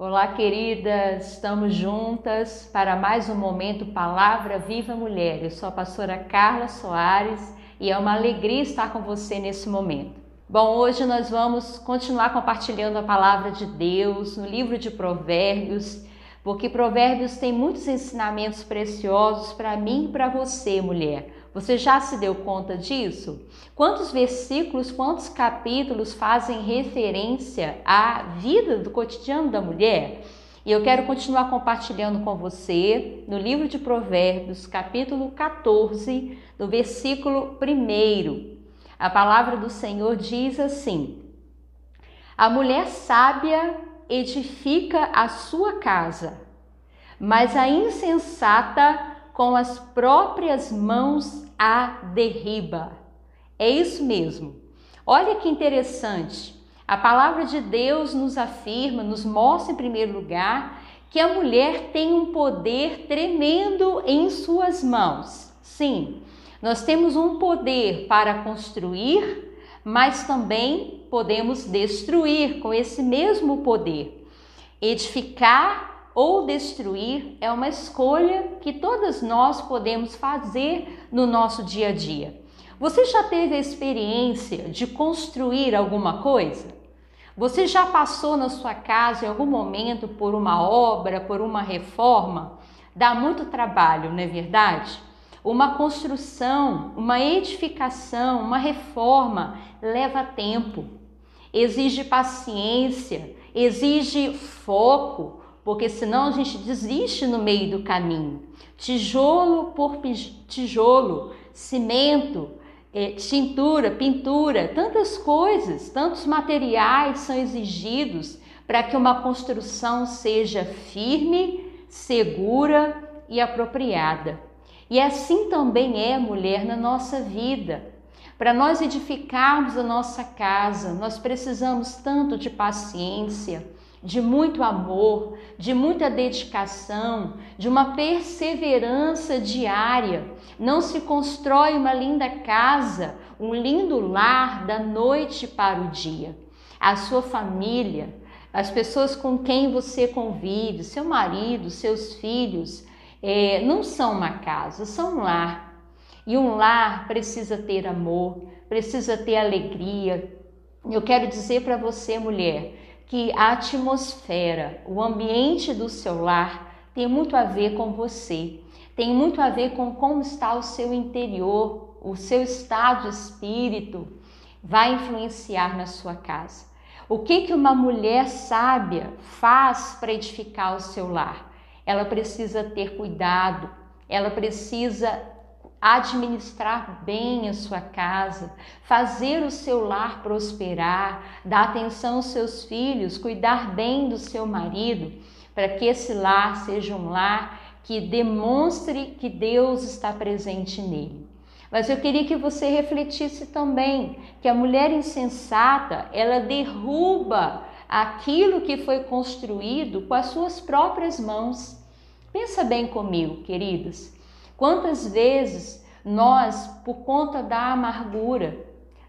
Olá, queridas, estamos juntas para mais um momento Palavra Viva Mulher. Eu sou a pastora Carla Soares e é uma alegria estar com você nesse momento. Bom, hoje nós vamos continuar compartilhando a palavra de Deus no livro de Provérbios, porque Provérbios tem muitos ensinamentos preciosos para mim e para você, mulher. Você já se deu conta disso? Quantos versículos, quantos capítulos fazem referência à vida do cotidiano da mulher? E eu quero continuar compartilhando com você no livro de Provérbios, capítulo 14, no versículo 1. A palavra do Senhor diz assim: A mulher sábia edifica a sua casa, mas a insensata com as próprias mãos a derriba. É isso mesmo. Olha que interessante. A palavra de Deus nos afirma, nos mostra em primeiro lugar, que a mulher tem um poder tremendo em suas mãos. Sim, nós temos um poder para construir, mas também podemos destruir com esse mesmo poder. Edificar ou destruir é uma escolha que todas nós podemos fazer no nosso dia a dia. Você já teve a experiência de construir alguma coisa? Você já passou na sua casa em algum momento por uma obra, por uma reforma? Dá muito trabalho, não é verdade? Uma construção, uma edificação, uma reforma leva tempo, exige paciência, exige foco, porque senão a gente desiste no meio do caminho. Tijolo por tijolo, cimento, é, tintura, pintura, tantas coisas, tantos materiais são exigidos para que uma construção seja firme, segura e apropriada. E assim também é, mulher, na nossa vida. Para nós edificarmos a nossa casa, nós precisamos tanto de paciência, de muito amor, de muita dedicação, de uma perseverança diária. Não se constrói uma linda casa, um lindo lar da noite para o dia. A sua família, as pessoas com quem você convive, seu marido, seus filhos, é, não são uma casa, são um lar. E um lar precisa ter amor, precisa ter alegria. Eu quero dizer para você, mulher, que a atmosfera, o ambiente do seu lar tem muito a ver com você, tem muito a ver com como está o seu interior, o seu estado de espírito vai influenciar na sua casa. O que que uma mulher sábia faz para edificar o seu lar? Ela precisa ter cuidado, ela precisa administrar bem a sua casa, fazer o seu lar prosperar, dar atenção aos seus filhos, cuidar bem do seu marido, para que esse lar seja um lar que demonstre que Deus está presente nele. Mas eu queria que você refletisse também que a mulher insensata, ela derruba aquilo que foi construído com as suas próprias mãos. Pensa bem comigo, queridos. Quantas vezes nós, por conta da amargura,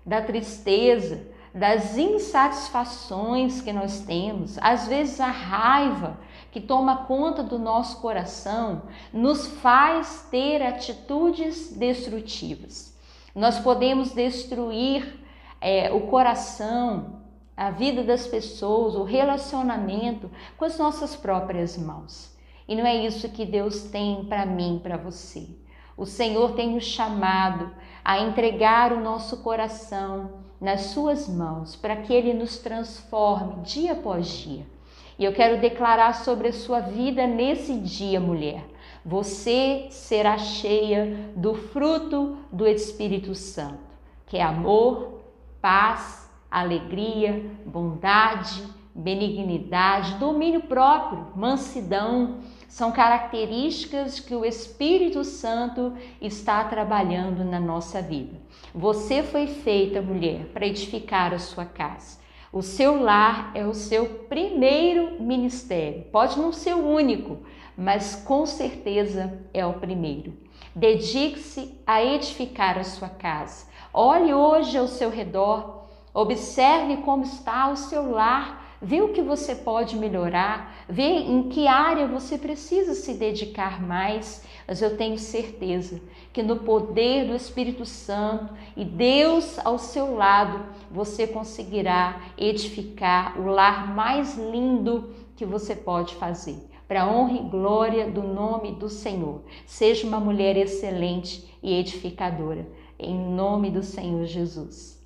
da tristeza, das insatisfações que nós temos, às vezes a raiva que toma conta do nosso coração, nos faz ter atitudes destrutivas. Nós podemos destruir é, o coração, a vida das pessoas, o relacionamento com as nossas próprias mãos. E não é isso que Deus tem para mim, para você. O Senhor tem nos chamado a entregar o nosso coração nas Suas mãos, para que Ele nos transforme dia após dia. E eu quero declarar sobre a sua vida nesse dia, mulher. Você será cheia do fruto do Espírito Santo, que é amor, paz, alegria, bondade, benignidade, domínio próprio, mansidão, são características que o Espírito Santo está trabalhando na nossa vida. Você foi feita, mulher, para edificar a sua casa. O seu lar é o seu primeiro ministério. Pode não ser o único, mas com certeza é o primeiro. Dedique-se a edificar a sua casa. Olhe hoje ao seu redor, observe como está o seu lar vê o que você pode melhorar, vê em que área você precisa se dedicar mais, mas eu tenho certeza que no poder do Espírito Santo e Deus ao seu lado, você conseguirá edificar o lar mais lindo que você pode fazer. Para honra e glória do nome do Senhor. Seja uma mulher excelente e edificadora. Em nome do Senhor Jesus.